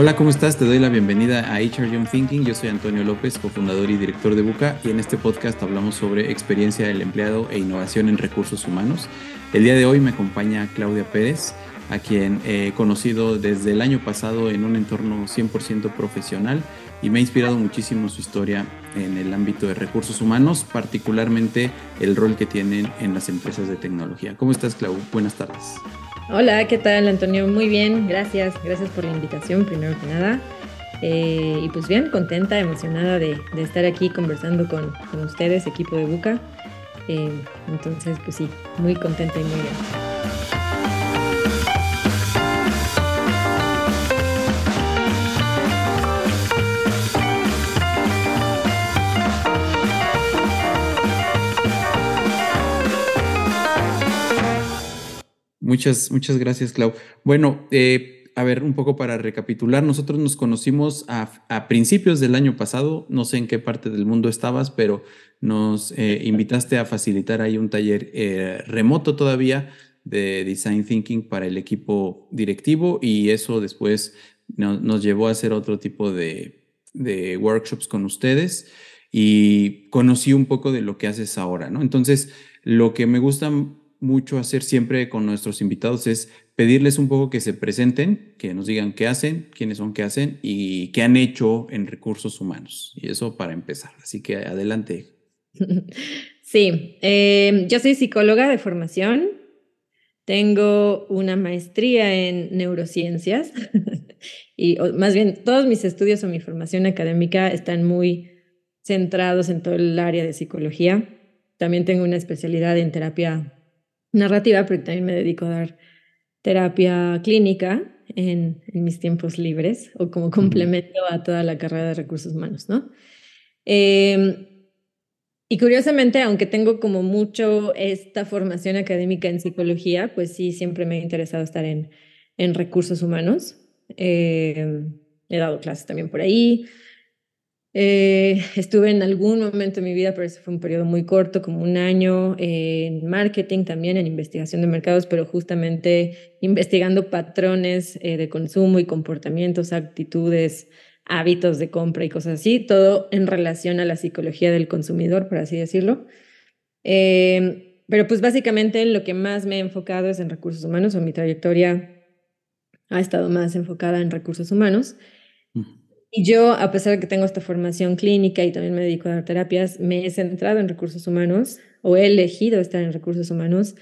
Hola, ¿cómo estás? Te doy la bienvenida a HR Young Thinking. Yo soy Antonio López, cofundador y director de Buca, y en este podcast hablamos sobre experiencia del empleado e innovación en recursos humanos. El día de hoy me acompaña Claudia Pérez, a quien he conocido desde el año pasado en un entorno 100% profesional y me ha inspirado muchísimo su historia en el ámbito de recursos humanos, particularmente el rol que tienen en las empresas de tecnología. ¿Cómo estás, Clau? Buenas tardes. Hola, ¿qué tal, Antonio? Muy bien, gracias. Gracias por la invitación, primero que nada. Eh, y pues bien, contenta, emocionada de, estar aquí conversando con, ustedes, equipo de Buca. Eh, entonces, pues sí, muy contenta y muy bien. Muchas, muchas gracias, Clau. Bueno, eh, a ver, un poco para recapitular, nosotros nos conocimos a, principios del año pasado, no sé en qué parte del mundo estabas, pero nos eh, invitaste a facilitar ahí un taller eh, remoto todavía de Design Thinking para el equipo directivo y eso después nos llevó a hacer otro tipo de, de workshops con ustedes y conocí un poco de lo que haces ahora, ¿no? Entonces, lo que me gusta mucho hacer siempre con nuestros invitados es pedirles un poco que se presenten, que nos digan qué hacen, quiénes son, qué hacen y qué han hecho en recursos humanos. Y eso para empezar. Así que adelante. Sí, em, yo soy psicóloga de formación. Tengo una maestría en neurociencias y más bien todos mis estudios o mi formación académica están muy centrados en todo el área de psicología. También tengo una especialidad en terapia narrativa, pero también me dedico a dar terapia clínica en, mis tiempos libres o como complemento a toda la carrera de recursos humanos, ¿no? Em, y curiosamente, aunque tengo como mucho esta formación académica en psicología, pues sí, siempre me ha interesado estar en, en recursos humanos. Em, he dado clases también por ahí, eh, estuve en algún momento de mi vida, pero ese fue un periodo muy corto, como un año, en marketing también, en investigación de mercados, pero justamente investigando patrones eh, de consumo y comportamientos, actitudes, hábitos de compra y cosas así, todo en relación a la psicología del consumidor, por así decirlo. Eh, pero pues básicamente lo que más me he enfocado es en recursos humanos, o mi trayectoria ha estado más enfocada en recursos humanos. Y yo, a pesar de que tengo esta formación clínica y también me dedico a dar terapias, me he centrado en recursos humanos o he elegido estar en recursos humanos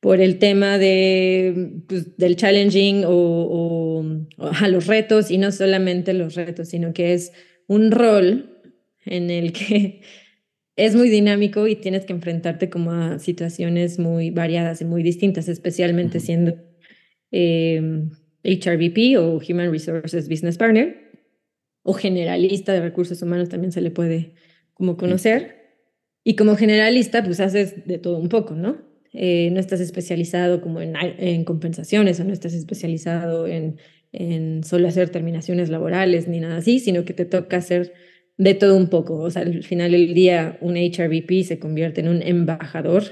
por el tema de, pues, del challenging o, a los retos y no solamente los retos, sino que es un rol en el que es muy dinámico y tienes que enfrentarte como a situaciones muy variadas y muy distintas, especialmente siendo HRBP eh, o Human Resources Business Partner o generalista de recursos humanos también se le puede como conocer. Y como generalista, pues haces de todo un poco, ¿no? Eh, no estás especializado como en, en, compensaciones o no estás especializado en, en solo hacer terminaciones laborales ni nada así, sino que te toca hacer de todo un poco. O sea, al final del día, un HRBP se convierte en un embajador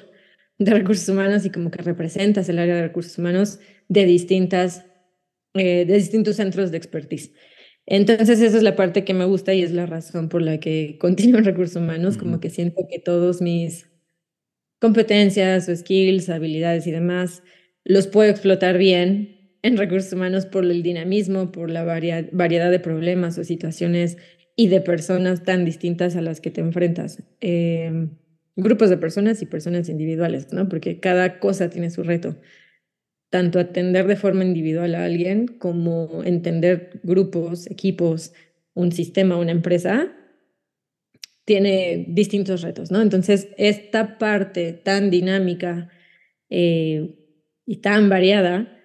de recursos humanos y como que representas el área de recursos humanos de distintas, eh, de distintos centros de expertise. Entonces, esa es la parte que me gusta y es la razón por la que continúo en recursos humanos, como que siento que todos mis competencias o skills, habilidades y demás, los puedo explotar bien en recursos humanos por el dinamismo, por la variedad de problemas o situaciones y de personas tan distintas a las que te enfrentas. Em, grupos de personas y personas individuales, ¿no? Porque cada cosa tiene su reto tanto atender de forma individual a alguien como entender grupos, equipos, un sistema, una empresa, tiene distintos retos, ¿no? Entonces, esta parte tan dinámica eh, y tan variada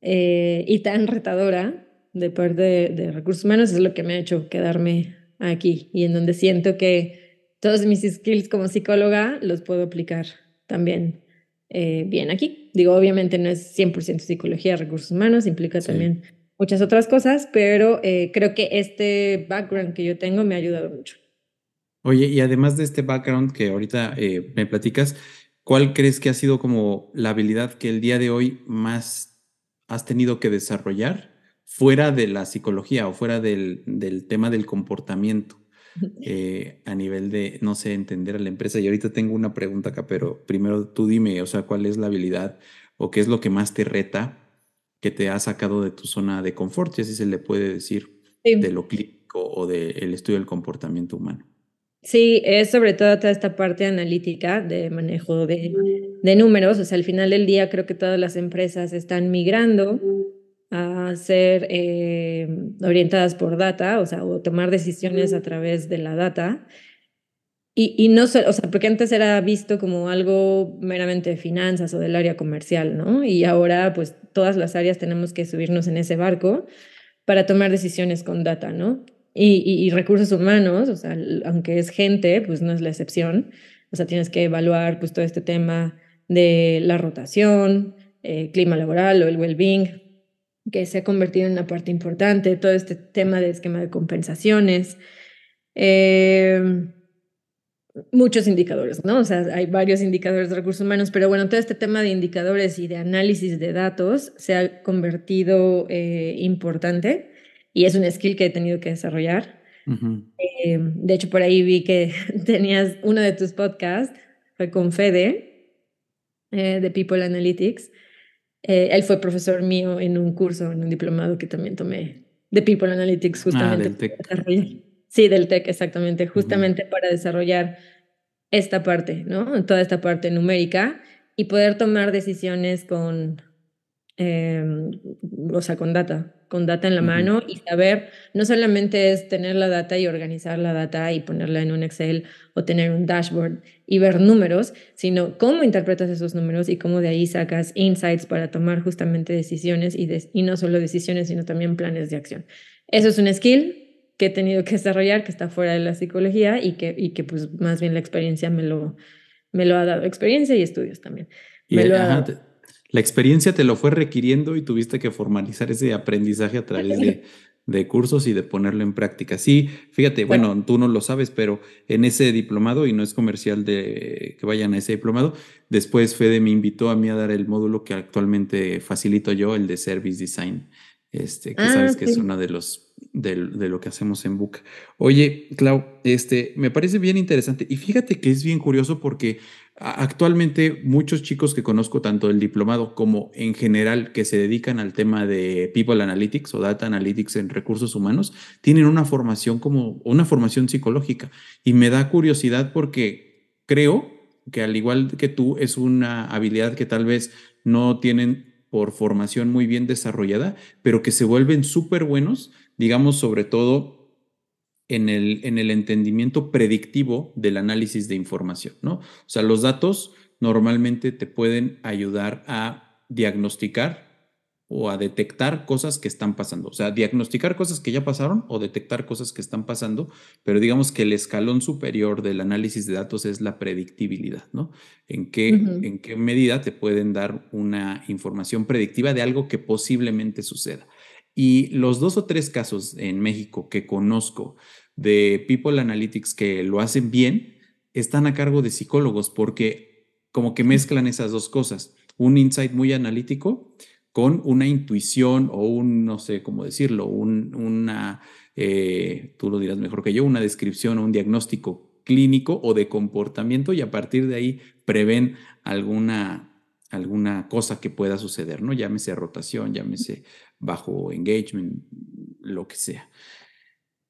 eh, y tan retadora de parte de, recursos humanos es lo que me ha hecho quedarme aquí y en donde siento que todos mis skills como psicóloga los puedo aplicar también eh, bien aquí. Digo, obviamente no es 100% psicología, recursos humanos, implica también muchas otras cosas, pero eh, creo que este background que yo tengo me ha ayudado mucho. Oye, y además de este background que ahorita eh, me platicas, ¿cuál crees que ha sido como la habilidad que el día de hoy más has tenido que desarrollar fuera de la psicología o fuera del, del tema del comportamiento. Eh, a nivel de, no sé, entender a la empresa. Y ahorita tengo una pregunta acá, pero primero tú dime, o sea, ¿cuál es la habilidad o qué es lo que más te reta que te ha sacado de tu zona de confort, si así se le puede decir, de lo clínico o del estudio del comportamiento humano? Sí, es sobre todo toda esta parte analítica de manejo de, de números. O sea, al final del día creo que todas las empresas están migrando a ser eh, orientadas por data, o sea, o tomar decisiones a través de la data. Y, y no o sea, porque antes era visto como algo meramente de finanzas o del área comercial, ¿no? Y ahora, pues, todas las áreas tenemos que subirnos en ese barco para tomar decisiones con data, ¿no? Y, y, recursos humanos, o sea, aunque es gente, pues no es la excepción. O sea, tienes que evaluar, pues, todo este tema de la rotación, eh, clima laboral o el well-being, que se ha convertido en una parte importante, todo este tema de esquema de compensaciones, eh, muchos indicadores, ¿no? O sea, hay varios indicadores de recursos humanos, pero bueno, todo este tema de indicadores y de análisis de datos se ha convertido eh, importante y es un skill que he tenido que desarrollar. Eh, de hecho, por ahí vi que tenías uno de tus podcasts, fue con Fede, de People Analytics, eh, él fue profesor mío en un curso, en un diplomado que también tomé de People Analytics, justamente. Ah, del TEC. Sí, del TEC, exactamente, justamente para desarrollar esta parte, ¿no? Toda esta parte numérica y poder tomar decisiones con, eh, o sea, con data, con data en la mano y saber, no solamente es tener la data y organizar la data y ponerla en un Excel o tener un dashboard y ver números, sino cómo interpretas esos números y cómo de ahí sacas insights para tomar justamente decisiones y, y no solo decisiones, sino también planes de acción. Eso es un skill que he tenido que desarrollar, que está fuera de la psicología y que, y que pues más bien la experiencia me lo, me lo ha dado, experiencia y estudios también. Me lo ha dado la experiencia te lo fue requiriendo y tuviste que formalizar ese aprendizaje a través de, de cursos y de ponerlo en práctica. Sí, fíjate, bueno, tú no lo sabes, pero en ese diplomado, y no es comercial de que vayan a ese diplomado, después Fede me invitó a mí a dar el módulo que actualmente facilito yo, el de Service Design, este, que sabes ah, que es uno de los de, de, lo que hacemos en Book. Oye, Clau, este, me parece bien interesante y fíjate que es bien curioso porque Actualmente muchos chicos que conozco, tanto del diplomado como en general, que se dedican al tema de People Analytics o Data Analytics en recursos humanos, tienen una formación como una formación psicológica. Y me da curiosidad porque creo que al igual que tú, es una habilidad que tal vez no tienen por formación muy bien desarrollada, pero que se vuelven súper buenos, digamos, sobre todo en el, en el entendimiento predictivo del análisis de información, ¿no? O sea, los datos normalmente te pueden ayudar a diagnosticar o a detectar cosas que están pasando. O sea, diagnosticar cosas que ya pasaron o detectar cosas que están pasando, pero digamos que el escalón superior del análisis de datos es la predictibilidad, ¿no? En qué, en qué medida te pueden dar una información predictiva de algo que posiblemente suceda. Y los dos o tres casos en México que conozco de People Analytics que lo hacen bien, están a cargo de psicólogos porque como que mezclan esas dos cosas, un insight muy analítico con una intuición o un, no sé cómo decirlo, un, una, eh, tú lo dirás mejor que yo, una descripción o un diagnóstico clínico o de comportamiento y a partir de ahí prevén alguna alguna cosa que pueda suceder, ¿no? Llámese rotación, llámese bajo engagement, lo que sea.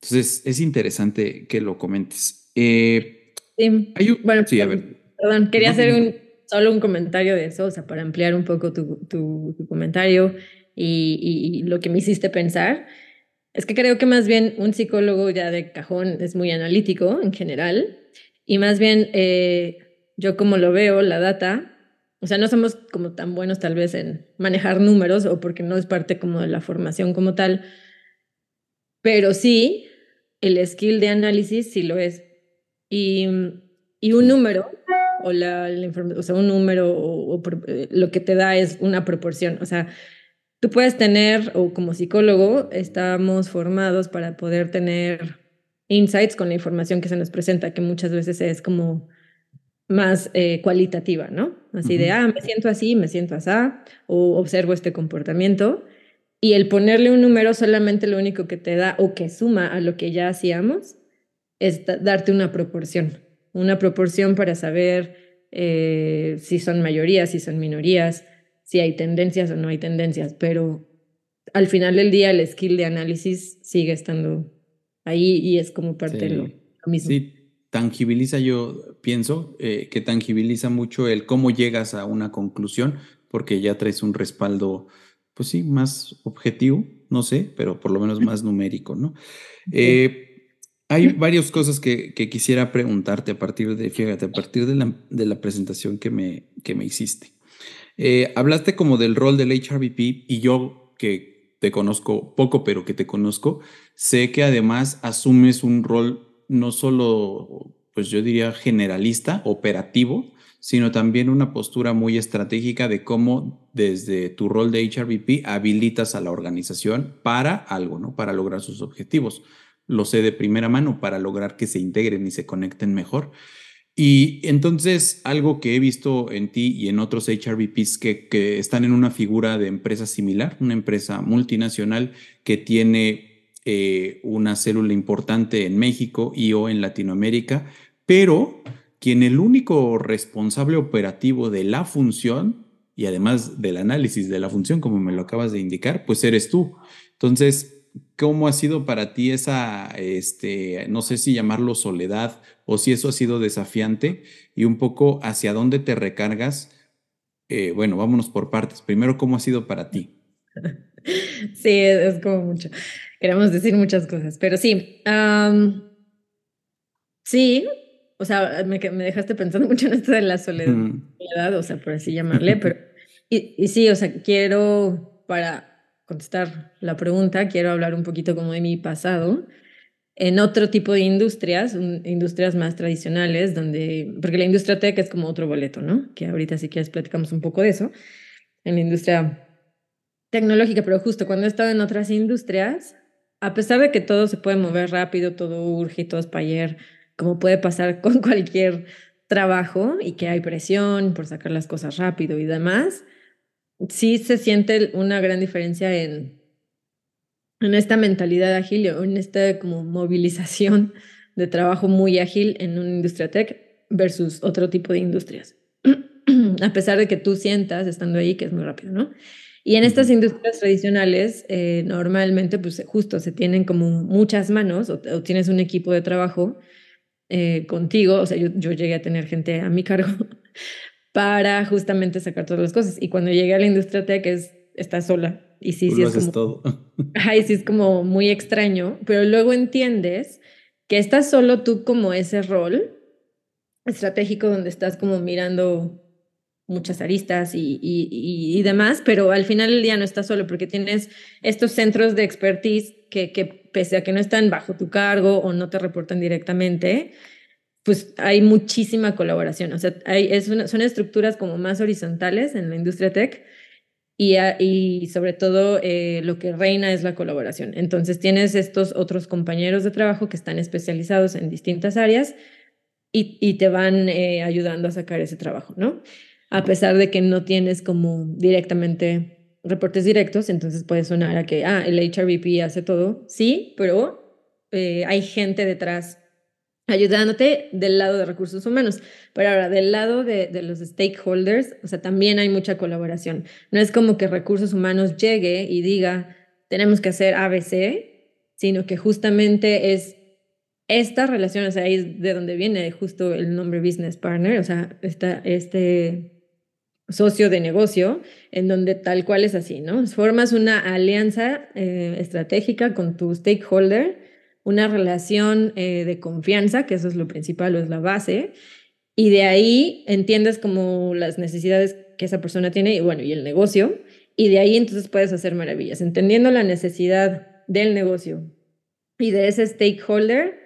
Entonces, es interesante que lo comentes. Eh, sí. bueno, sí, a ver. Perdón, quería hacer un, solo un comentario de eso, o sea, para ampliar un poco tu, tu, comentario y, y, lo que me hiciste pensar. Es que creo que más bien un psicólogo ya de cajón es muy analítico en general y más bien eh, yo como lo veo, la data, o sea, no somos como tan buenos tal vez en manejar números o porque no es parte como de la formación como tal, pero sí, el skill de análisis sí lo es. Y, y un número, o, la, o sea, un número, o, eh, lo que te da es una proporción. O sea, tú puedes tener, o como psicólogo, estamos formados para poder tener insights con la información que se nos presenta, que muchas veces es como más eh, cualitativa, ¿no? Así de, ah, me siento así, me siento así, o observo este comportamiento. Y el ponerle un número solamente lo único que te da o que suma a lo que ya hacíamos es darte una proporción, una proporción para saber eh, si son mayorías, si son minorías, si hay tendencias o no hay tendencias, pero al final del día el skill de análisis sigue estando ahí y es como parte de lo, mismo. Sí, tangibiliza, yo pienso eh, que tangibiliza mucho el cómo llegas a una conclusión, porque ya traes un respaldo, pues sí, más objetivo, no sé, pero por lo menos más numérico, ¿no? Eh, hay varias cosas que, quisiera preguntarte a partir de, fíjate, a partir de la, presentación que me, que me hiciste. Eh, hablaste como del rol del HRBP y yo que te conozco poco, pero que te conozco, sé que además asumes un rol no solo, pues yo diría generalista, operativo, sino también una postura muy estratégica de cómo desde tu rol de HRBP habilitas a la organización para algo, ¿no? Para lograr sus objetivos. Lo sé de primera mano para lograr que se integren y se conecten mejor. Y entonces, algo que he visto en ti y en otros HRBPs que, que están en una figura de empresa similar, una empresa multinacional que tiene eh, una célula importante en México y o en Latinoamérica, pero quien el único responsable operativo de la función y además del análisis de la función, como me lo acabas de indicar, pues eres tú. Entonces, ¿Cómo ha sido para ti esa, este, no sé si llamarlo soledad o si eso ha sido desafiante y un poco hacia dónde te recargas? Eh, bueno, vámonos por partes. Primero, ¿cómo ha sido para ti? Sí, es como mucho. Queremos decir muchas cosas, pero sí. sí, o sea, me, me, dejaste pensando mucho en esto de la soledad, o sea, por así llamarle, pero. Y, y sí, o sea, quiero para contestar la pregunta, quiero hablar un poquito como de mi pasado en otro tipo de industrias, industrias más tradicionales, donde, porque la industria tech es como otro boleto, ¿no? Que ahorita si quieres platicamos un poco de eso, en la industria tecnológica, pero justo cuando he estado en otras industrias, a pesar de que todo se puede mover rápido, todo urge todo es para ayer, como puede pasar con cualquier trabajo y que hay presión por sacar las cosas rápido y demás, sí se siente una gran diferencia en, en esta mentalidad ágil o en esta como movilización de trabajo muy ágil en una industria tech versus otro tipo de industrias. A pesar de que tú sientas estando ahí que es muy rápido, ¿no? Y en estas industrias tradicionales, eh, normalmente, pues justo se tienen como muchas manos o, tienes un equipo de trabajo eh, contigo. O sea, yo, yo, llegué a tener gente a mi cargo para justamente sacar todas las cosas. Y cuando llegué a la industria tech es, estás sola. Y sí, sí es como... Todo. Ay, sí es como muy extraño, pero luego entiendes que estás solo tú como ese rol estratégico donde estás como mirando muchas aristas y, y, y, demás, pero al final del día no estás solo porque tienes estos centros de expertise que, que pese a que no están bajo tu cargo o no te reportan directamente, pues hay muchísima colaboración. O sea, es son estructuras como más horizontales en la industria tech y, sobre todo eh, lo que reina es la colaboración. Entonces tienes estos otros compañeros de trabajo que están especializados en distintas áreas y, te van eh, ayudando a sacar ese trabajo, ¿no? A pesar de que no tienes como directamente reportes directos, entonces puede sonar a que, ah, el HRBP hace todo, sí, pero eh, hay gente detrás ayudándote del lado de recursos humanos. Pero ahora, del lado de, de, los stakeholders, o sea, también hay mucha colaboración. No es como que recursos humanos llegue y diga, tenemos que hacer ABC, sino que justamente es esta relación, o sea, ahí es de donde viene justo el nombre business partner, o sea, esta, este socio de negocio, en donde tal cual es así, ¿no? Formas una alianza eh, estratégica con tu stakeholder una relación eh, de confianza, que eso es lo principal o es la base, y de ahí entiendes como las necesidades que esa persona tiene y bueno, y el negocio, y de ahí entonces puedes hacer maravillas, entendiendo la necesidad del negocio y de ese stakeholder,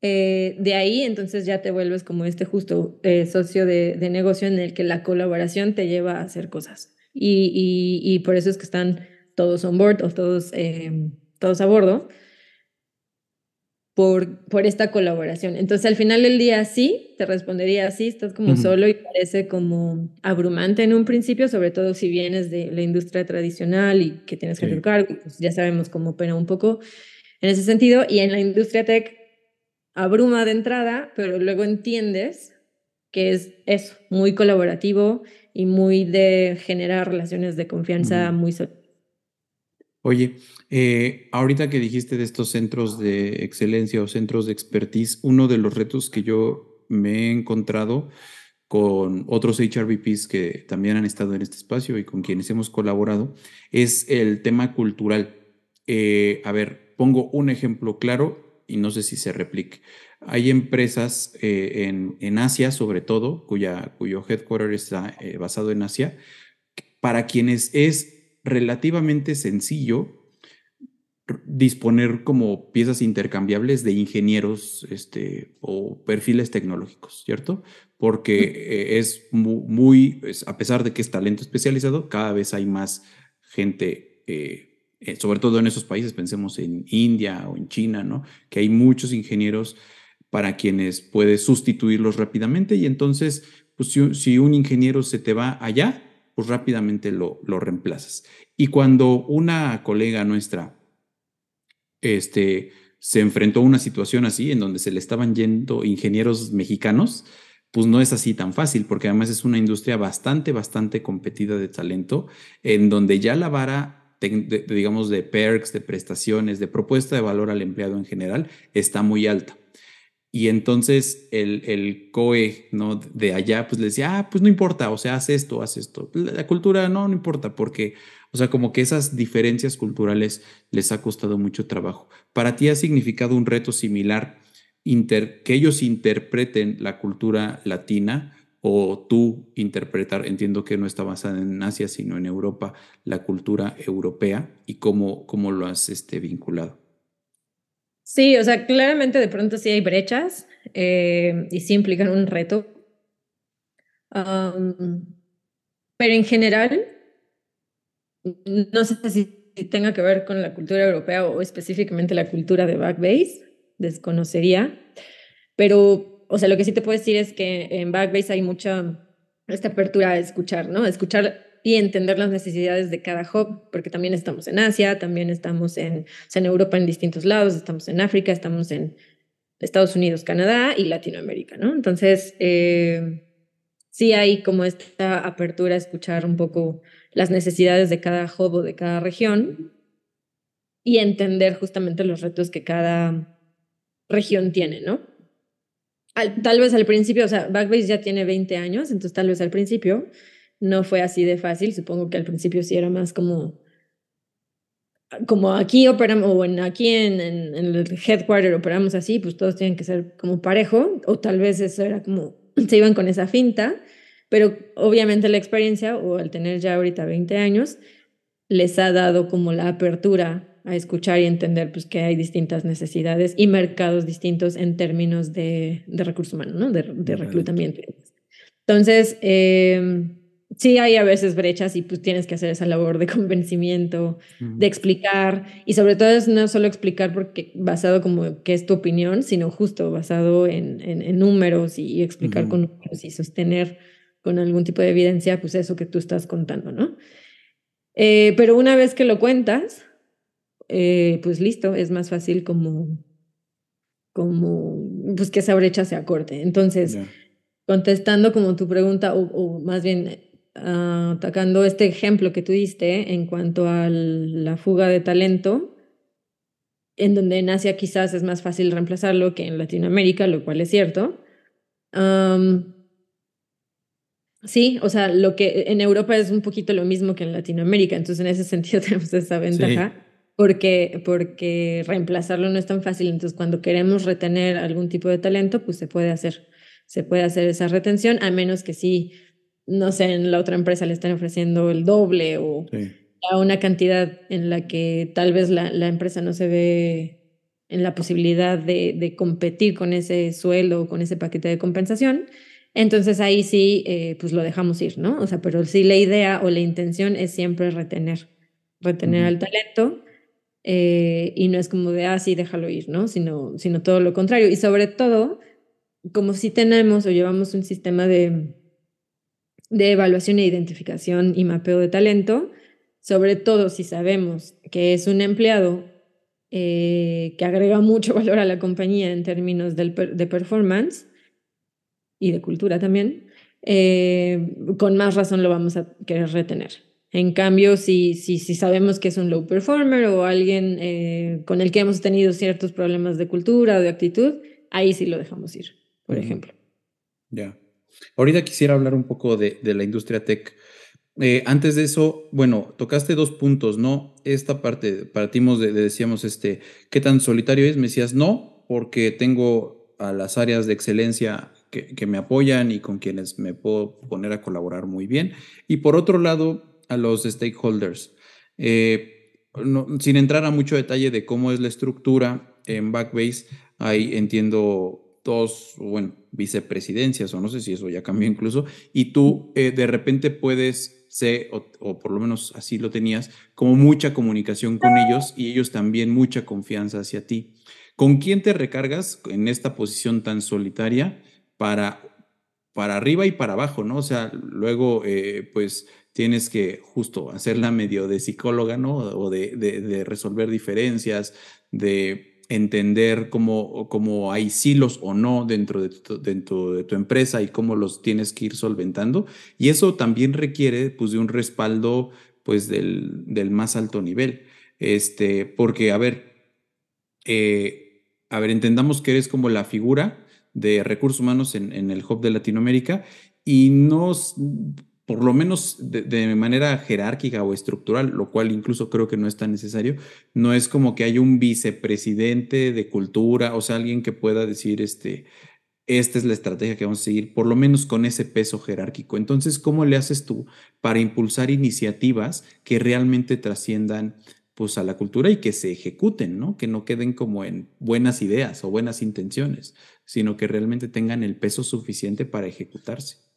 eh, de ahí entonces ya te vuelves como este justo eh, socio de, negocio en el que la colaboración te lleva a hacer cosas. Y, y, y por eso es que están todos on board o todos, todos a bordo por, por esta colaboración. Entonces, al final del día, sí, te respondería sí, estás como solo y parece como abrumante en un principio, sobre todo si vienes de la industria tradicional y que tienes que hacer cargo, pues ya sabemos cómo opera un poco en ese sentido. Y en la industria tech, abruma de entrada, pero luego entiendes que es eso, muy colaborativo y muy de generar relaciones de confianza muy sólidas. Oye, eh, ahorita que dijiste de estos centros de excelencia o centros de expertise, uno de los retos que yo me he encontrado con otros HRVPs que también han estado en este espacio y con quienes hemos colaborado es el tema cultural. Eh, a ver, pongo un ejemplo claro y no sé si se replique. Hay empresas eh, en, en, Asia, sobre todo, cuya, cuyo headquarter está basado en Asia, para quienes es relativamente sencillo disponer como piezas intercambiables de ingenieros este, o perfiles tecnológicos, ¿cierto? Porque eh, es muy, a pesar de que es talento especializado, cada vez hay más gente, eh, eh, sobre todo en esos países, pensemos en India o en China, ¿no? Que hay muchos ingenieros para quienes puedes sustituirlos rápidamente y entonces, pues si un ingeniero se te va allá, pues rápidamente lo, lo reemplazas. Y cuando una colega nuestra este, se enfrentó a una situación así, en donde se le estaban yendo ingenieros mexicanos, pues no es así tan fácil, porque además es una industria bastante, bastante competida de talento, en donde ya la vara, digamos, de perks, de prestaciones, de propuesta de valor al empleado en general, está muy alta. Y entonces el, el COE ¿no? de allá pues le decía, ah, pues no importa, o sea, haz esto, haz esto. La cultura no, no importa, porque, o sea, como que esas diferencias culturales les ha costado mucho trabajo. ¿Para ti ha significado un reto similar inter, que ellos interpreten la cultura latina o tú interpretar, entiendo que no está basada en Asia, sino en Europa, la cultura europea y cómo, cómo lo has este, vinculado? Sí, o sea, claramente de pronto sí hay brechas eh, y sí implican un reto. pero en general, no sé si tenga que ver con la cultura europea o específicamente la cultura de Backbase, desconocería. Pero, o sea, lo que sí te puedo decir es que en Backbase hay mucha esta apertura a escuchar, ¿no? escuchar y entender las necesidades de cada hub, porque también estamos en Asia, también estamos en, en Europa en distintos lados, estamos en África, estamos en Estados Unidos, Canadá y Latinoamérica, ¿no? Entonces, eh, sí hay como esta apertura a escuchar un poco las necesidades de cada hub o de cada región y entender justamente los retos que cada región tiene, ¿no? tal vez al principio, o sea, Backbase ya tiene 20 años, entonces tal vez al principio no fue así de fácil. Supongo que al principio sí era más como, como aquí operamos, o en, aquí en, en, el headquarter operamos así, pues todos tienen que ser como parejo, o tal vez eso era como, se iban con esa finta, pero obviamente la experiencia, o al tener ya ahorita 20 años, les ha dado como la apertura a escuchar y entender pues que hay distintas necesidades y mercados distintos en términos de, de recursos humanos, ¿no? de, de reclutamiento. Entonces, eh, sí hay a veces brechas y pues tienes que hacer esa labor de convencimiento, de explicar y sobre todo es no solo explicar porque basado como que es tu opinión, sino justo basado en, en, números y, explicar con números y sostener con algún tipo de evidencia pues eso que tú estás contando, ¿no? Eh, pero una vez que lo cuentas, eh, pues listo, es más fácil como, como pues que esa brecha se acorte. Entonces, contestando como tu pregunta, o más bien atacando este ejemplo que tú diste en cuanto a la fuga de talento, en donde en Asia quizás es más fácil reemplazarlo que en Latinoamérica, lo cual es cierto. sí, o sea, lo que en Europa es un poquito lo mismo que en Latinoamérica, entonces en ese sentido tenemos esa ventaja. Porque, porque reemplazarlo no es tan fácil. Entonces, cuando queremos retener algún tipo de talento, pues se puede hacer. Se puede hacer esa retención, a menos que sí no sé, en la otra empresa le están ofreciendo el doble o a una cantidad en la que tal vez la, la, empresa no se ve en la posibilidad de, de, competir con ese sueldo o con ese paquete de compensación, entonces ahí sí, eh, pues lo dejamos ir, ¿no? O sea, pero sí la idea o la intención es siempre retener, retener al talento eh, y no es como de, ah, sí, déjalo ir, ¿no? Sino, sino todo lo contrario. Y sobre todo, como si tenemos o llevamos un sistema de, de evaluación e identificación y mapeo de talento, sobre todo si sabemos que es un empleado eh, que agrega mucho valor a la compañía en términos del de performance y de cultura también, eh, con más razón lo vamos a querer retener. En cambio, si, si, si sabemos que es un low performer o alguien eh, con el que hemos tenido ciertos problemas de cultura o de actitud, ahí sí lo dejamos ir, por ejemplo. Ya. Ahorita quisiera hablar un poco de, de la industria tech. Eh, antes de eso, bueno, tocaste dos puntos, ¿no? Esta parte, partimos de, decíamos, este, ¿qué tan solitario es? Me decías, no, porque tengo a las áreas de excelencia que, me apoyan y con quienes me puedo poner a colaborar muy bien. Y por otro lado, a los stakeholders. Eh, sin entrar a mucho detalle de cómo es la estructura en Backbase, ahí entiendo dos, bueno, vicepresidencias, o no sé si eso ya cambió incluso, y tú eh, de repente puedes sé, o, por lo menos así lo tenías, como mucha comunicación con ellos y ellos también mucha confianza hacia ti. ¿Con quién te recargas en esta posición tan solitaria para, para arriba y para abajo, no? O sea, luego, eh, pues tienes que justo hacerla medio de psicóloga, ¿no? O de, de resolver diferencias, de entender cómo, cómo, hay silos o no dentro de, tu, dentro de tu empresa y cómo los tienes que ir solventando. Y eso también requiere pues, de un respaldo pues, del, del más alto nivel. Este, porque, a ver, eh, a ver, entendamos que eres como la figura de recursos humanos en, en el Hub de Latinoamérica y nos por lo menos de, manera jerárquica o estructural, lo cual incluso creo que no es tan necesario, no es como que hay un vicepresidente de cultura, o sea, alguien que pueda decir, este, esta es la estrategia que vamos a seguir, por lo menos con ese peso jerárquico. Entonces, ¿cómo le haces tú para impulsar iniciativas que realmente trasciendan pues, a la cultura y que se ejecuten, ¿no? Que no queden como en buenas ideas o buenas intenciones, sino que realmente tengan el peso suficiente para ejecutarse.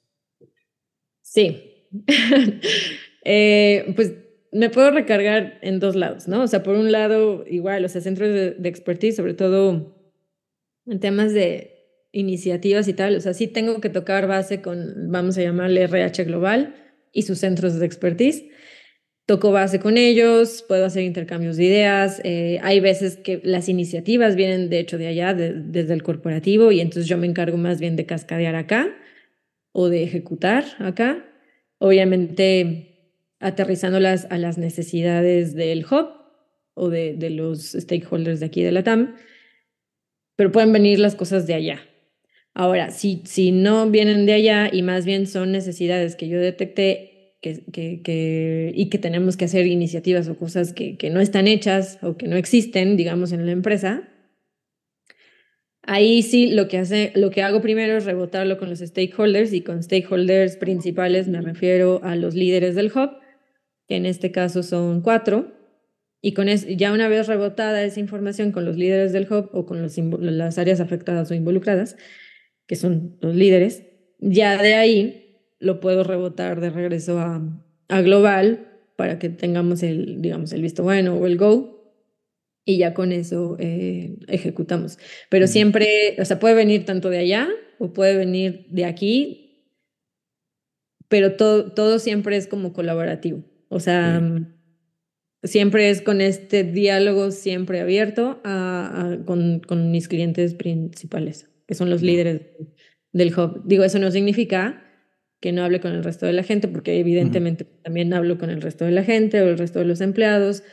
Sí. Eh, pues me puedo recargar en dos lados, ¿no? O sea, por un lado, igual, o sea, centros de, expertise, sobre todo en temas de iniciativas y tal, o sea, sí tengo que tocar base con, vamos a llamarle RH Global y sus centros de expertise. Toco base con ellos, puedo hacer intercambios de ideas. Eh, hay veces que las iniciativas vienen, de hecho, de allá, desde el corporativo, y entonces yo me encargo más bien de cascadear acá o de ejecutar acá, obviamente aterrizándolas a las necesidades del hub o de, de los stakeholders de aquí de la TAM, pero pueden venir las cosas de allá. Ahora, si, si no vienen de allá y más bien son necesidades que yo detecté que, que, que, y que tenemos que hacer iniciativas o cosas que, que no están hechas o que no existen, digamos, en la empresa, Ahí sí lo que, hace, lo que hago primero es rebotarlo con los stakeholders y con stakeholders principales me refiero a los líderes del hub, que en este caso son cuatro. Y con ya una vez rebotada esa información con los líderes del hub o con los, las áreas afectadas o involucradas, que son los líderes, ya de ahí lo puedo rebotar de regreso a, a global para que tengamos el, digamos, el visto bueno o el go y ya con eso eh, ejecutamos. Pero siempre, o sea, puede venir tanto de allá o puede venir de aquí, pero todo, todo siempre es como colaborativo. O sea, siempre es con este diálogo siempre abierto a, con, con, mis clientes principales, que son los líderes del hub. Digo, eso no significa que no hable con el resto de la gente, porque evidentemente también hablo con el resto de la gente o el resto de los empleados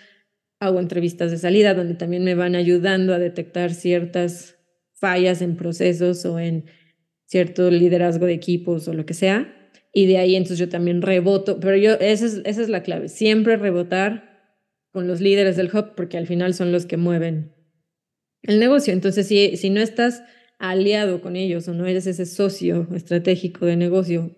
hago entrevistas de salida donde también me van ayudando a detectar ciertas fallas en procesos o en cierto liderazgo de equipos o lo que sea. Y de ahí entonces yo también reboto, pero yo, esa es, esa es la clave, siempre rebotar con los líderes del hub porque al final son los que mueven el negocio. Entonces, si, si no estás aliado con ellos o no eres ese socio estratégico de negocio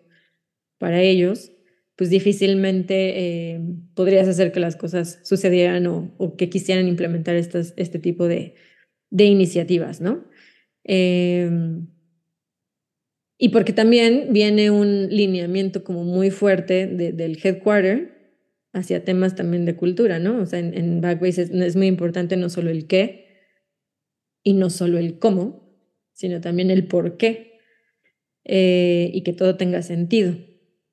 para ellos, pues difícilmente eh, podrías hacer que las cosas sucedieran o, que quisieran implementar estas, este tipo de, de iniciativas, ¿no? Em, y porque también viene un lineamiento como muy fuerte del headquarter hacia temas también de cultura, ¿no? O sea, en, Backbase es, muy importante no solo el qué y no solo el cómo, sino también el por qué eh, y que todo tenga sentido,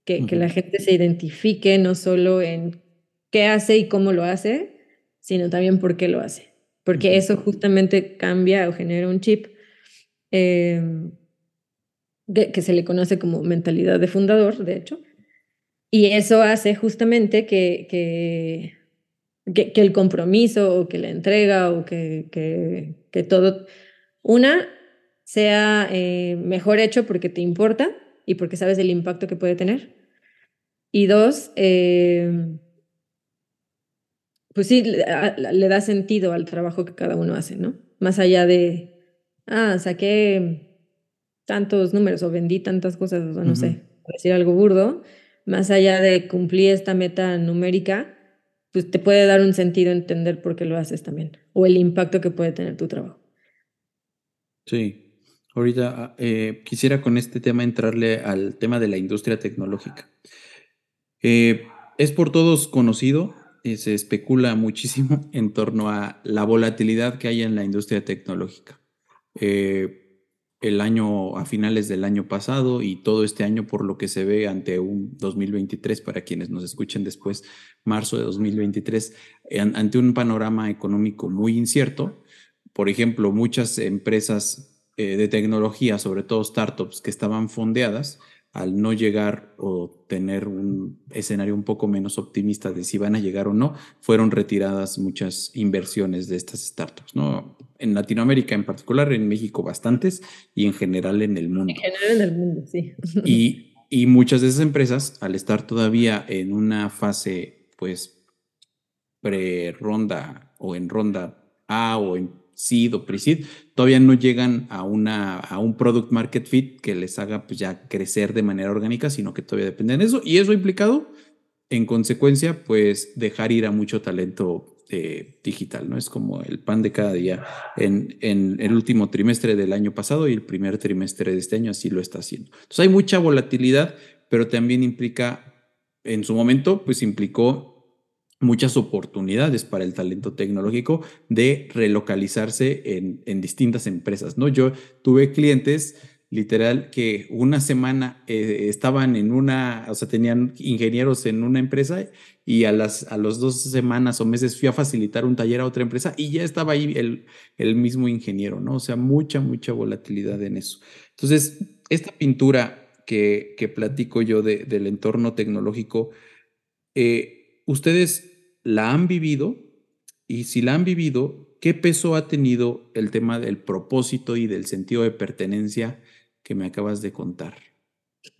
que, que la gente se identifique no solo en qué hace y cómo lo hace, sino también por qué lo hace, porque eso justamente cambia o genera un chip. Eh, que, se le conoce como mentalidad de fundador, de hecho, y eso hace justamente que, que, que, el compromiso o que la entrega o que, que todo, una, sea eh, mejor hecho porque te importa y porque sabes el impacto que puede tener. Y dos, eh, pues sí, le, le, da sentido al trabajo que cada uno hace, ¿no? Más allá de, ah, saqué tantos números o vendí tantas cosas, o no sé, decir algo burdo, más allá de cumplir esta meta numérica, pues te puede dar un sentido entender por qué lo haces también o el impacto que puede tener tu trabajo. Sí, ahorita ah, eh, quisiera con este tema entrarle al tema de la industria tecnológica. Eh, es por todos conocido, y se especula muchísimo en torno a la volatilidad que hay en la industria tecnológica. Eh, el año a finales del año pasado y todo este año por lo que se ve ante un 2023 para quienes nos escuchen después marzo de 2023 ante un panorama económico muy incierto por ejemplo muchas empresas eh, de tecnología sobre todo startups que estaban fondeadas al no llegar o tener un escenario un poco menos optimista de si van a llegar o no, fueron retiradas muchas inversiones de estas startups, ¿no? En Latinoamérica en particular, en México bastantes y en general en el mundo. En general en el mundo, sí. Y, y muchas de esas empresas, al estar todavía en una fase, pues, pre-ronda o en ronda A o en seed o todavía no llegan a, una, a un product market fit que les haga pues, ya crecer de manera orgánica, sino que todavía dependen de eso. Y eso ha implicado, en consecuencia, pues dejar ir a mucho talento eh, digital, ¿no? Es como el pan de cada día. En, en, el último trimestre del año pasado y el primer trimestre de este año así lo está haciendo. Entonces hay mucha volatilidad, pero también implica, en su momento, pues implicó muchas oportunidades para el talento tecnológico de relocalizarse en, en distintas empresas, ¿no? Yo tuve clientes literal que una semana eh, estaban en una, o sea, tenían ingenieros en una empresa y a las a los dos semanas o meses fui a facilitar un taller a otra empresa y ya estaba ahí el, el mismo ingeniero, ¿no? O sea, mucha, mucha volatilidad en eso. Entonces, esta pintura que, que platico yo de, del entorno tecnológico, eh, ¿Ustedes la han vivido? Y si la han vivido, ¿qué peso ha tenido el tema del propósito y del sentido de pertenencia que me acabas de contar?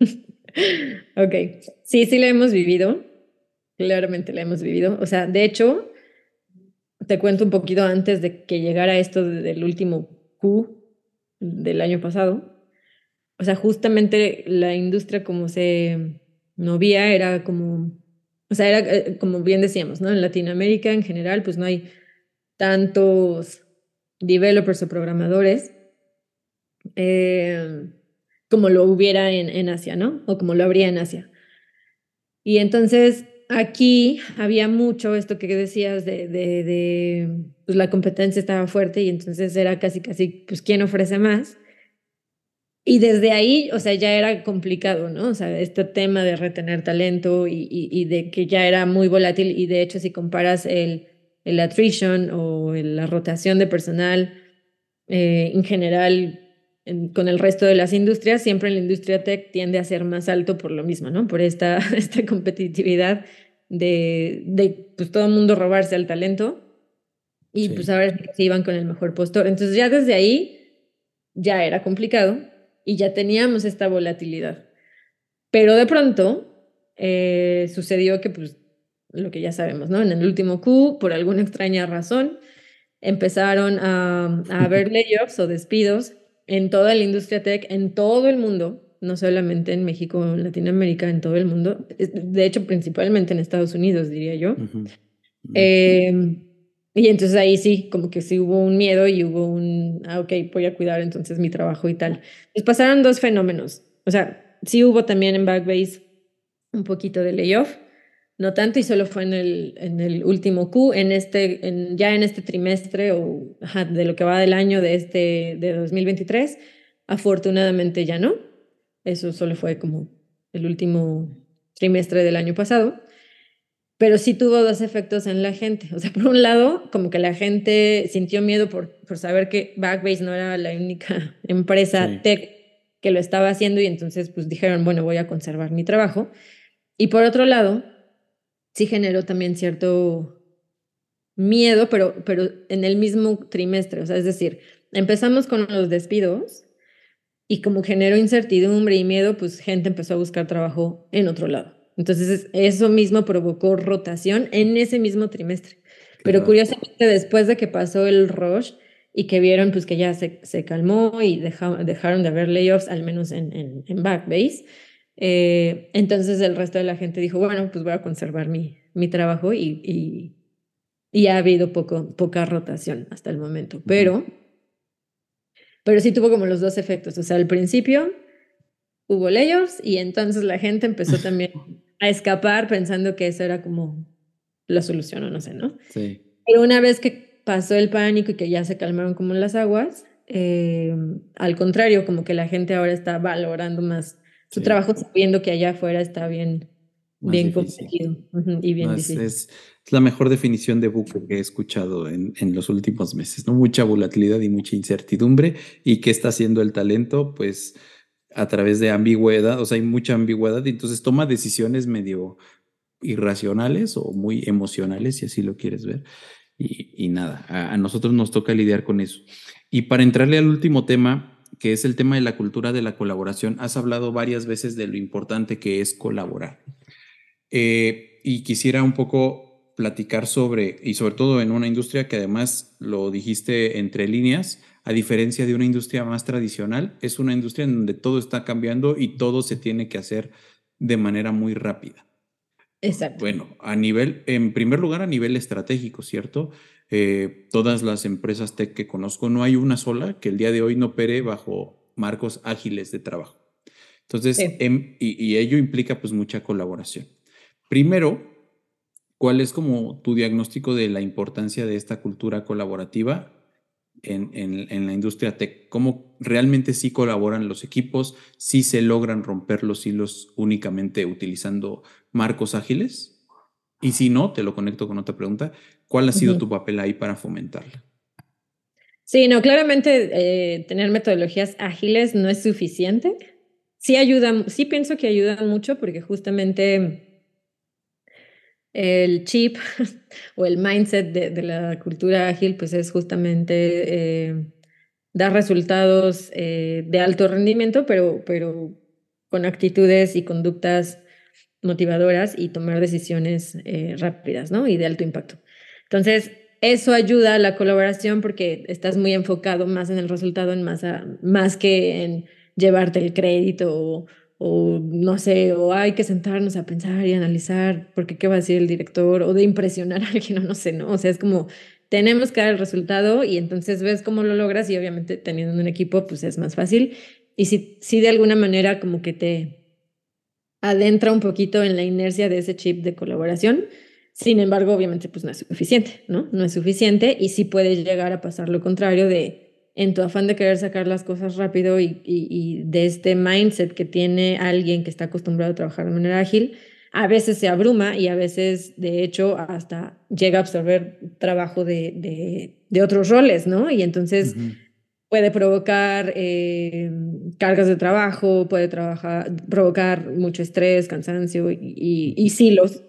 ok, sí, sí la hemos vivido. Claramente la hemos vivido. O sea, de hecho, te cuento un poquito antes de que llegara esto del último Q del año pasado. O sea, justamente la industria como se movía era como o sea, era eh, como bien decíamos, ¿no? En Latinoamérica en general, pues no hay tantos developers o programadores eh, como lo hubiera en, Asia, ¿no? O como lo habría en Asia. Y entonces aquí había mucho esto que decías de, de, de pues la competencia estaba fuerte y entonces era casi, casi, pues, ¿quién ofrece más? Y desde ahí, o sea, ya era complicado, ¿no? O sea, este tema de retener talento y, y, de que ya era muy volátil y de hecho si comparas el, el attrition o la rotación de personal eh, en general con el resto de las industrias, siempre en la industria tech tiende a ser más alto por lo mismo, ¿no? Por esta, esta competitividad de, de pues todo el mundo robarse al talento y pues a ver si iban con el mejor postor. Entonces ya desde ahí ya era complicado y ya teníamos esta volatilidad. Pero de pronto eh, sucedió que, pues, lo que ya sabemos, ¿no? En el último Q, por alguna extraña razón, empezaron a, a haber layoffs o despidos en toda la industria tech, en todo el mundo, no solamente en México en Latinoamérica, en todo el mundo, de hecho principalmente en Estados Unidos, diría yo. Y entonces ahí sí, como que sí hubo un miedo y hubo un, ah, ok, voy a cuidar entonces mi trabajo y tal. Pues pasaron dos fenómenos. O sea, sí hubo también en Backbase un poquito de layoff, no tanto y solo fue en el, en el último Q, en este, en, ya en este trimestre o de lo que va del año de, este, de 2023, afortunadamente ya no. Eso solo fue como el último trimestre del año pasado. Pero sí tuvo dos efectos en la gente. O sea, por un lado, como que la gente sintió miedo por, por saber que Backbase no era la única empresa tech que lo estaba haciendo y entonces pues dijeron, bueno, voy a conservar mi trabajo. Y por otro lado, sí generó también cierto miedo, pero, pero en el mismo trimestre. O sea, es decir, empezamos con los despidos y como generó incertidumbre y miedo, pues gente empezó a buscar trabajo en otro lado. Entonces, eso mismo provocó rotación en ese mismo trimestre. Pero curiosamente, después de que pasó el rush y que vieron pues que ya se, se calmó y dejaron de haber layoffs, al menos en, en, en Backbase, eh, entonces el resto de la gente dijo, bueno, pues voy a conservar mi, mi trabajo y, y, y, ha habido poco, poca rotación hasta el momento. Pero, pero sí tuvo como los dos efectos. O sea, al principio hubo layoffs y entonces la gente empezó también a escapar pensando que eso era como la solución o no sé, ¿no? Sí. Pero una vez que pasó el pánico y que ya se calmaron como las aguas, eh, al contrario, como que la gente ahora está valorando más su trabajo sabiendo que allá afuera está bien, bien competido y bien difícil. Es, la mejor definición de buque que he escuchado en, en, los últimos meses, ¿no? Mucha volatilidad y mucha incertidumbre. ¿Y qué está haciendo el talento? Pues a través de ambigüedad, o sea, hay mucha ambigüedad y entonces toma decisiones medio irracionales o muy emocionales, si así lo quieres ver. Y, y nada, a, nosotros nos toca lidiar con eso. Y para entrarle al último tema, que es el tema de la cultura de la colaboración. Has hablado varias veces de lo importante que es colaborar. Eh, y quisiera un poco platicar sobre, y sobre todo en una industria que además lo dijiste entre líneas, a diferencia de una industria más tradicional, es una industria en donde todo está cambiando y todo se tiene que hacer de manera muy rápida. Exacto. Bueno, a nivel, en primer lugar, a nivel estratégico, ¿cierto? Eh, todas las empresas tech que conozco, no hay una sola que el día de hoy no opere bajo marcos ágiles de trabajo. Entonces, em, y, ello implica pues mucha colaboración. Primero, ¿cuál es como tu diagnóstico de la importancia de esta cultura colaborativa en, en, la industria tech? ¿Cómo realmente sí colaboran los equipos? ¿Sí se logran romper los hilos únicamente utilizando marcos ágiles? Y si no, te lo conecto con otra pregunta. ¿Cuál ha sido tu papel ahí para fomentarla? Sí, no, claramente eh, tener metodologías ágiles no es suficiente. Sí ayuda, sí pienso que ayudan mucho porque justamente el chip o el mindset de, la cultura ágil pues es justamente eh, dar resultados eh, de alto rendimiento, pero, pero con actitudes y conductas motivadoras y tomar decisiones rápidas, ¿no? Y de alto impacto. Entonces, eso ayuda a la colaboración porque estás muy enfocado más en el resultado, en más, más que en llevarte el crédito o, no sé, o hay que sentarnos a pensar y analizar porque qué va a decir el director o de impresionar a alguien o no sé, ¿no? O sea, es como tenemos que dar el resultado y entonces ves cómo lo logras y obviamente teniendo un equipo pues es más fácil y si, si de alguna manera como que te adentra un poquito en la inercia de ese chip de colaboración, sin embargo, obviamente, pues no es suficiente, ¿no? No es suficiente y sí puede llegar a pasar lo contrario de, en tu afán de querer sacar las cosas rápido y, y, de este mindset que tiene alguien que está acostumbrado a trabajar de manera ágil, a veces se abruma y a veces, de hecho, hasta llega a absorber trabajo de, de, de otros roles, ¿no? Y entonces puede provocar eh, cargas de trabajo, puede trabajar, provocar mucho estrés, cansancio y, y, y silos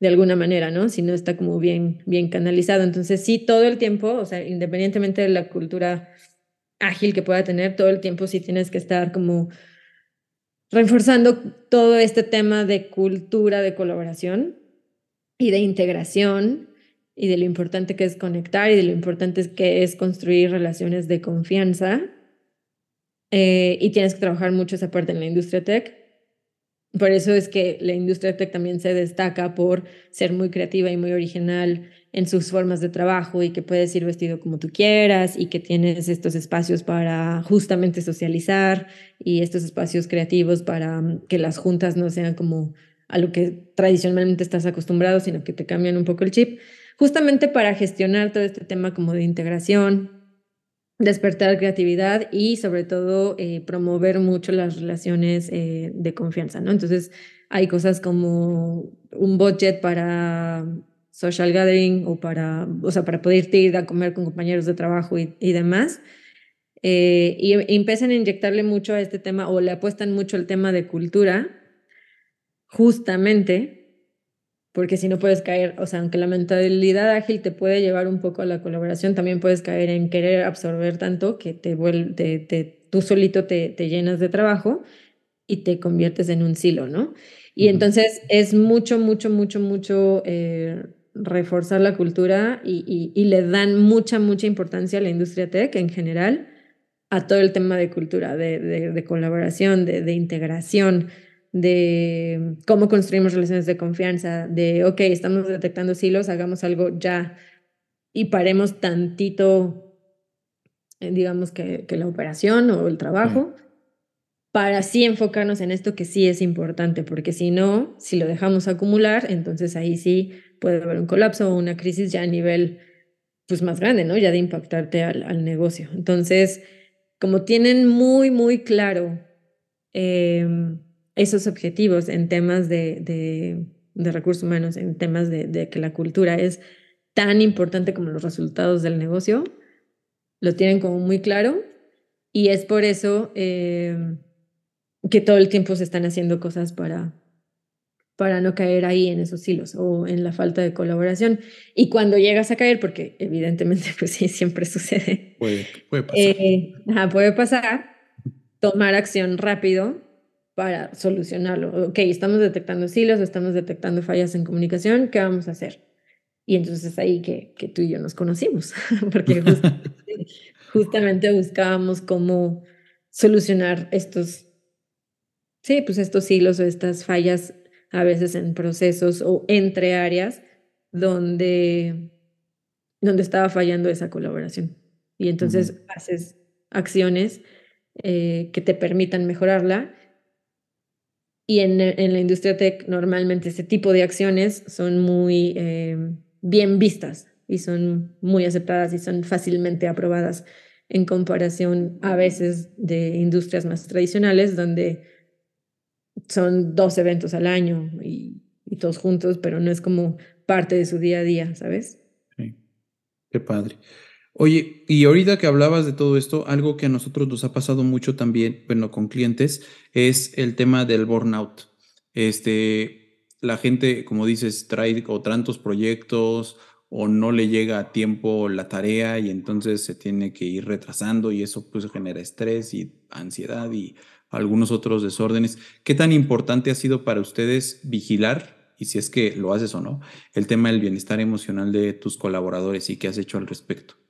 de alguna manera, ¿no? Si no está como bien, bien canalizado. Entonces, sí, todo el tiempo, o sea, independientemente de la cultura ágil que pueda tener, todo el tiempo sí tienes que estar como reforzando todo este tema de cultura de colaboración y de integración y de lo importante que es conectar y de lo importante que es construir relaciones de confianza. Eh, y tienes que trabajar mucho esa parte en la industria tech por eso es que la industria tech también se destaca por ser muy creativa y muy original en sus formas de trabajo y que puedes ir vestido como tú quieras y que tienes estos espacios para justamente socializar y estos espacios creativos para mm, que las juntas no sean como a lo que tradicionalmente estás acostumbrado, sino que te cambian un poco el chip, justamente para gestionar todo este tema como de integración, despertar creatividad y sobre todo eh, promover mucho las relaciones eh, de confianza, ¿no? Entonces hay cosas como un budget para social gathering o para, o sea, para poder ir a comer con compañeros de trabajo y, demás. Eh, y empiezan a inyectarle mucho a este tema o le apuestan mucho al tema de cultura, justamente porque si no puedes caer, o sea, aunque la mentalidad ágil te puede llevar un poco a la colaboración, también puedes caer en querer absorber tanto que te, te, tú solito te, te, llenas de trabajo y te conviertes en un silo, ¿no? Y entonces es mucho, mucho, mucho, mucho eh, reforzar la cultura y, y, le dan mucha, mucha importancia a la industria tech en general a todo el tema de cultura, de, de, de colaboración, de, de integración de cómo construimos relaciones de confianza, de, ok, estamos detectando silos, hagamos algo ya y paremos tantito, eh, digamos que, que la operación o el trabajo, para así enfocarnos en esto que sí es importante, porque si no, si lo dejamos acumular, entonces ahí sí puede haber un colapso o una crisis ya a nivel pues más grande, ¿no? Ya de impactarte al, al negocio. Entonces, como tienen muy, muy claro eh, esos objetivos en temas de, recursos humanos, en temas de, que la cultura es tan importante como los resultados del negocio, lo tienen como muy claro y es por eso eh, que todo el tiempo se están haciendo cosas para, para no caer ahí en esos hilos o en la falta de colaboración. Y cuando llegas a caer, porque evidentemente pues sí, siempre sucede. Puede, puede pasar. Eh, puede pasar, tomar acción rápido para solucionarlo. Ok, estamos detectando silos, estamos detectando fallas en comunicación, ¿qué vamos a hacer? Y entonces es ahí que, que tú y yo nos conocimos, porque justamente, buscábamos cómo solucionar estos, sí, pues estos silos o estas fallas a veces en procesos o entre áreas donde, donde estaba fallando esa colaboración. Y entonces haces acciones eh, que te permitan mejorarla y en, en, la industria tech normalmente ese tipo de acciones son muy eh, bien vistas y son muy aceptadas y son fácilmente aprobadas en comparación a veces de industrias más tradicionales donde son dos eventos al año y, y todos juntos, pero no es como parte de su día a día, ¿sabes? Sí, qué padre. Oye, y ahorita que hablabas de todo esto, algo que a nosotros nos ha pasado mucho también, bueno, con clientes, es el tema del burnout. Este, la gente, como dices, trae o tantos proyectos o no le llega a tiempo la tarea y entonces se tiene que ir retrasando y eso pues genera estrés y ansiedad y algunos otros desórdenes. ¿Qué tan importante ha sido para ustedes vigilar, y si es que lo haces o no, el tema del bienestar emocional de tus colaboradores y qué has hecho al respecto?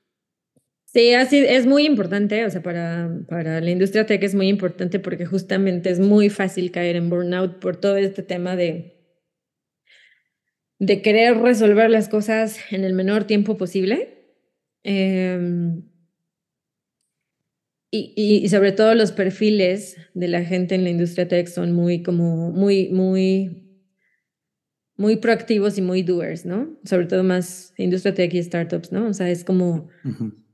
Sí, así es muy importante, o sea, para, para la industria tech es muy importante porque justamente es muy fácil caer en burnout por todo este tema de, de querer resolver las cosas en el menor tiempo posible. Em, y, y, sobre todo los perfiles de la gente en la industria tech son muy como muy, muy, muy proactivos y muy doers, ¿no? Sobre todo más industria tech y startups, ¿no? O sea, es como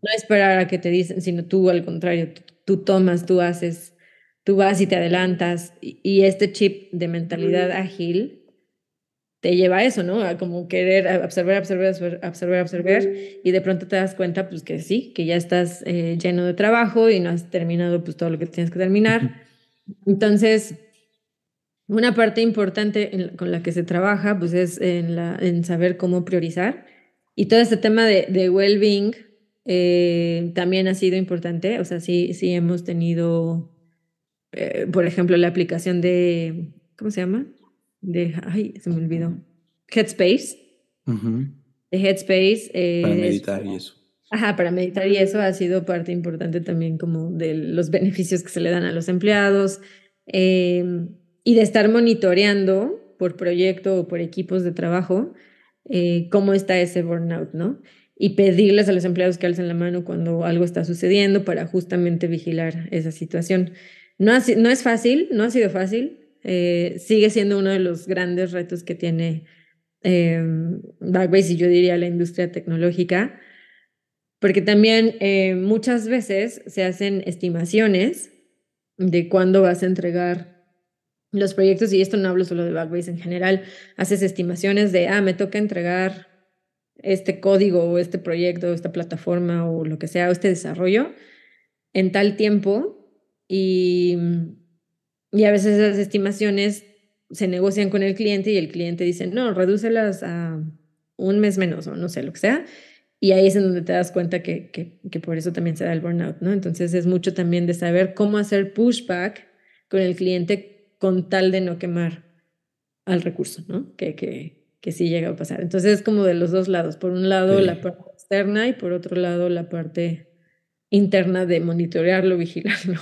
no esperar a que te dicen, sino tú al contrario, tú, tomas, tú haces, tú vas y te adelantas. Y, este chip de mentalidad ágil te lleva a eso, ¿no? A como querer absorber, absorber, absorber, absorber, y de pronto te das cuenta, pues que sí, que ya estás eh, lleno de trabajo y no has terminado pues todo lo que tienes que terminar. Entonces, una parte importante con la que se trabaja, pues es en, la, en saber cómo priorizar. Y todo este tema de, de well-being eh, también ha sido importante. O sea, sí, sí hemos tenido, eh, por ejemplo, la aplicación de, ¿cómo se llama? De, ay, se me olvidó. Headspace. De Headspace. Eh, para meditar y eso. Ajá, para meditar y eso ha sido parte importante también como de los beneficios que se le dan a los empleados em, y de estar monitoreando por proyecto o por equipos de trabajo cómo está ese burnout, ¿no? Y pedirles a los empleados que alcen la mano cuando algo está sucediendo para justamente vigilar esa situación. No, no es fácil, no ha sido fácil. eh, sigue siendo uno de los grandes retos que tiene eh, Backbase y yo diría la industria tecnológica, porque también eh, muchas veces se hacen estimaciones de cuándo vas a entregar los proyectos, y esto no hablo solo de Backbase en general, haces estimaciones de, ah, me toca entregar este código o este proyecto, esta plataforma o lo que sea, o este desarrollo en tal tiempo y, y a veces esas estimaciones se negocian con el cliente y el cliente dice, no, redúcelas a un mes menos o no sé, lo que sea. Y ahí es en donde te das cuenta que, que, que por eso también se da el burnout, ¿no? Entonces es mucho también de saber cómo hacer pushback con el cliente con tal de no quemar al recurso, ¿no? Que, que, que sí llega a pasar. Entonces es como de los dos lados. Por un lado la parte externa y por otro lado la parte interna de monitorearlo, vigilarlo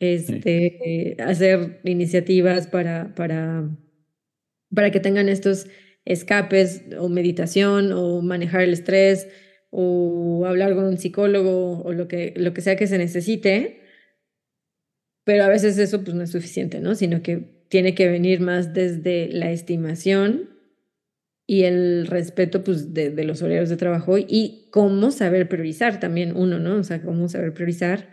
este, hacer iniciativas para, para, para que tengan estos escapes o meditación o manejar el estrés o hablar con un psicólogo o lo que, lo que sea que se necesite, pero a veces eso pues no es suficiente, ¿no? Sino que tiene que venir más desde la estimación y el respeto pues de, los horarios de trabajo y cómo saber priorizar también uno, ¿no? O sea, cómo saber priorizar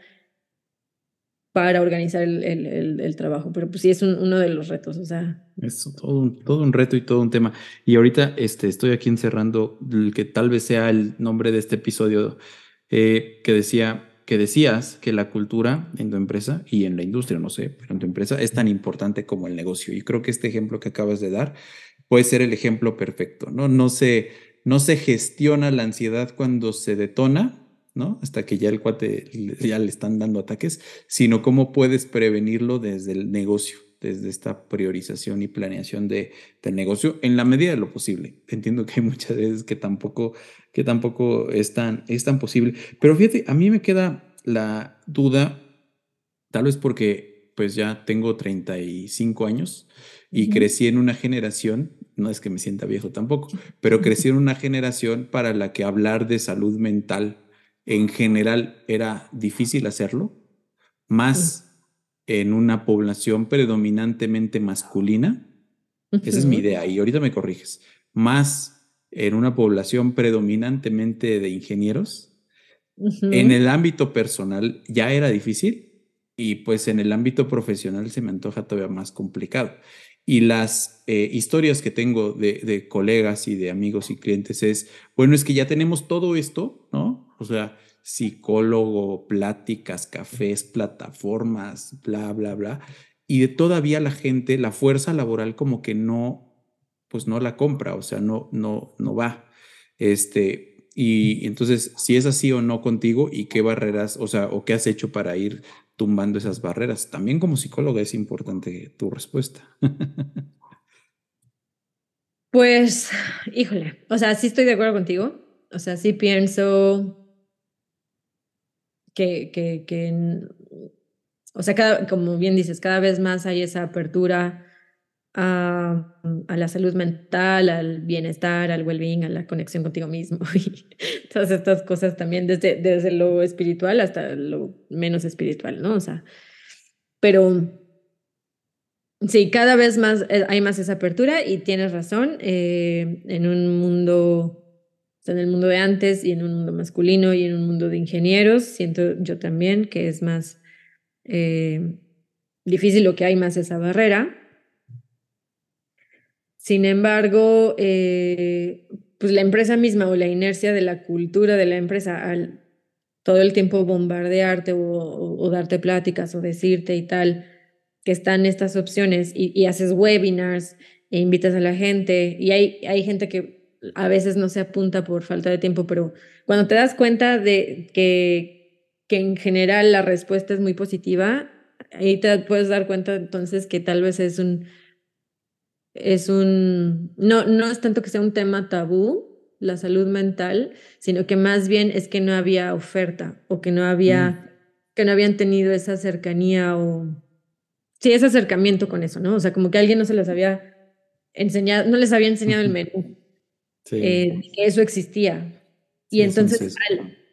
para organizar el, el, el, trabajo. Pero pues sí, es uno de los retos, o sea. Es todo un, todo un reto y todo un tema. Y ahorita este, estoy aquí encerrando el que tal vez sea el nombre de este episodio eh, que decía que decías que la cultura en tu empresa y en la industria, no sé, pero en tu empresa es tan importante como el negocio. Y creo que este ejemplo que acabas de dar puede ser el ejemplo perfecto, ¿no? No se, no se gestiona la ansiedad cuando se detona, ¿no? Hasta que ya el cuate ya le están dando ataques, sino cómo puedes prevenirlo desde el negocio, desde esta priorización y planeación de, del negocio en la medida de lo posible. Entiendo que hay muchas veces que tampoco, que tampoco es tan, es tan posible, pero fíjate, a mí me queda la duda, tal vez porque pues ya tengo 35 años y crecí en una generación, no es que me sienta viejo tampoco, pero crecí en una generación para la que hablar de salud mental en general era difícil hacerlo, más en una población predominantemente masculina. Esa es mi idea y ahorita me corriges. Más en una población predominantemente de ingenieros. En el ámbito personal ya era difícil y pues en el ámbito profesional se me antoja todavía más complicado. Y las eh, historias que tengo de, colegas y de amigos y clientes es, bueno, es que ya tenemos todo esto, ¿no? O sea, psicólogo, pláticas, cafés, plataformas, bla, bla, bla. Y de todavía la gente, la fuerza laboral como que no, pues no la compra, o sea, no, no, no va. Este, y entonces, si es así o no contigo y qué barreras, o sea, o qué has hecho para ir tumbando esas barreras. También como psicóloga es importante tu respuesta. Pues, híjole, o sea, sí estoy de acuerdo contigo. O sea, sí pienso que, que, que o sea, cada, como bien dices, cada vez más hay esa apertura a, la salud mental, al bienestar, al well-being, a la conexión contigo mismo y todas estas cosas también, desde, desde lo espiritual hasta lo menos espiritual, ¿no? O sea, pero sí, cada vez más eh, hay más esa apertura y tienes razón, eh, en un mundo en el mundo de antes y en un mundo masculino y en un mundo de ingenieros. Siento yo también que es más eh, difícil lo que hay más esa barrera. Sin embargo, eh, pues la empresa misma o la inercia de la cultura de la empresa al todo el tiempo bombardearte o, darte pláticas o decirte y tal que están estas opciones y, y haces webinars e invitas a la gente y hay, hay gente que a veces no se apunta por falta de tiempo, pero cuando te das cuenta de que, que en general la respuesta es muy positiva, ahí te puedes dar cuenta entonces que tal vez es un, es un, no, no es tanto que sea un tema tabú, la salud mental, sino que más bien es que no había oferta o que no había, mm. que no habían tenido esa cercanía o, sí, ese acercamiento con eso, ¿no? O sea, como que alguien no se les había enseñado, no les había enseñado el menú eh, que eso existía. Y entonces,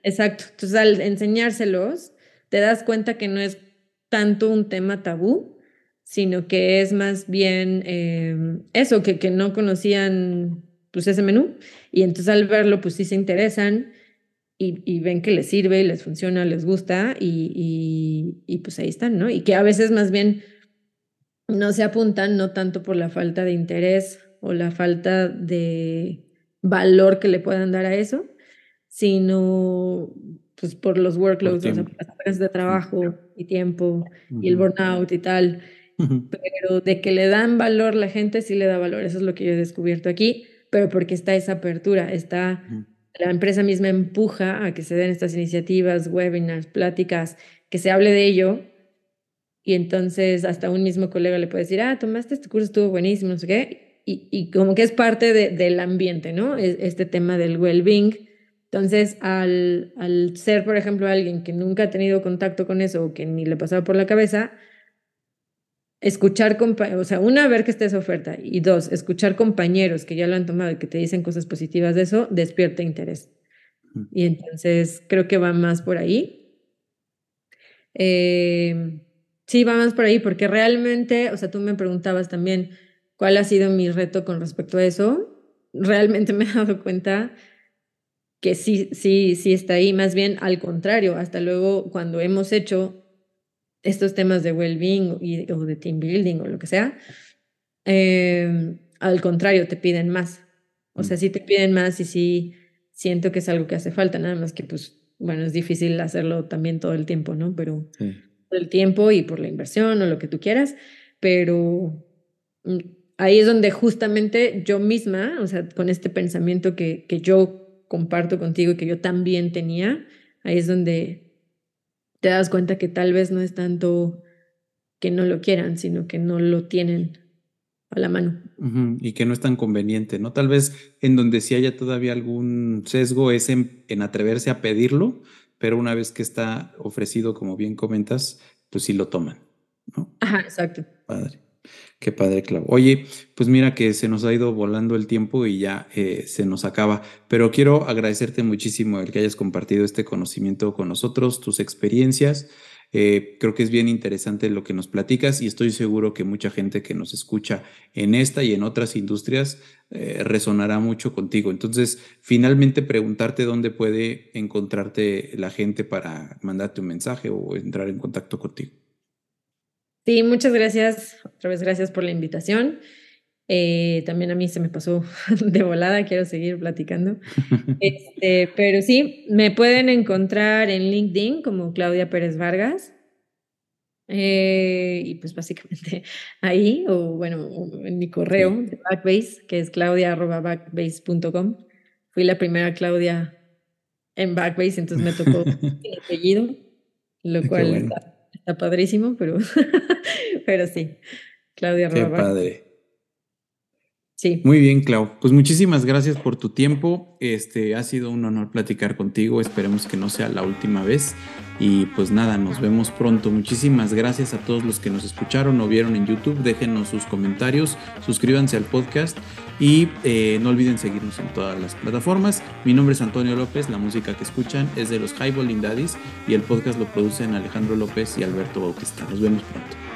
exacto, entonces al enseñárselos, te das cuenta que no es tanto un tema tabú, sino que es más bien em, eso, que, que no conocían pues ese menú y entonces al verlo pues sí se interesan y, ven que les sirve, les funciona, les gusta y, y, pues ahí están, ¿no? Y que a veces más bien no se apuntan, no tanto por la falta de interés o la falta de valor que le puedan dar a eso, sino pues por los workloads, o sea, de trabajo y tiempo y el burnout y tal. Pero de que le dan valor, la gente sí le da valor. Eso es lo que yo he descubierto aquí, pero porque está esa apertura, está la empresa misma empuja a que se den estas iniciativas, webinars, pláticas, que se hable de ello. Y entonces hasta un mismo colega le puede decir, ah, tomaste este curso, estuvo buenísimo, no sé qué. Y, y como que es parte de, del ambiente, ¿no? Este tema del well-being entonces, al, al, ser, por ejemplo, alguien que nunca ha tenido contacto con eso o que ni le pasaba por la cabeza, escuchar, o sea, una, ver que está esa oferta y dos, escuchar compañeros que ya lo han tomado y que te dicen cosas positivas de eso, despierta interés. Y entonces creo que va más por ahí. Eh, sí, va más por ahí porque realmente, o sea, tú me preguntabas también cuál ha sido mi reto con respecto a eso. Realmente me he dado cuenta que sí, sí, sí está ahí, más bien al contrario, hasta luego cuando hemos hecho estos temas de well-being o de team building o lo que sea, em, al contrario, te piden más. O sea, mm. sí te piden más y sí siento que es algo que hace falta, nada más que pues, bueno, es difícil hacerlo también todo el tiempo, ¿no? Pero por el tiempo y por la inversión o lo que tú quieras, pero mm, ahí es donde justamente yo misma, o sea, con este pensamiento que, que yo comparto contigo y que yo también tenía, ahí es donde te das cuenta que tal vez no es tanto que no lo quieran, sino que no lo tienen a la mano. Y que no es tan conveniente, ¿no? Tal vez en donde sí haya todavía algún sesgo es en, en, atreverse a pedirlo, pero una vez que está ofrecido, como bien comentas, pues sí lo toman, ¿no? Ajá, exacto. Padre. Qué padre, Clau. Oye, pues mira que se nos ha ido volando el tiempo y ya eh, se nos acaba, pero quiero agradecerte muchísimo el que hayas compartido este conocimiento con nosotros, tus experiencias. Eh, creo que es bien interesante lo que nos platicas y estoy seguro que mucha gente que nos escucha en esta y en otras industrias eh, resonará mucho contigo. Entonces, finalmente preguntarte dónde puede encontrarte la gente para mandarte un mensaje o entrar en contacto contigo. Sí, muchas gracias. Otra vez gracias por la invitación. Eh, también a mí se me pasó de volada, quiero seguir platicando. Este, pero sí, me pueden encontrar en LinkedIn como Claudia Pérez Vargas. Eh, y pues básicamente ahí, o bueno, en mi correo de Backbase, que es claudia.backbase.com. Fui la primera Claudia en Backbase, entonces me tocó el apellido, lo cual está Está padrísimo, pero, pero sí. Claudia Qué padre. Muy bien, Clau. Pues muchísimas gracias por tu tiempo. Este ha sido un honor platicar contigo. Esperemos que no sea la última vez. Y pues nada, nos vemos pronto. Muchísimas gracias a todos los que nos escucharon o vieron en YouTube. Déjenos sus comentarios, suscríbanse al podcast y eh, no olviden seguirnos en todas las plataformas. Mi nombre es Antonio López, la música que escuchan es de los Highballing Daddies y el podcast lo producen Alejandro López y Alberto Bautista. Nos vemos pronto.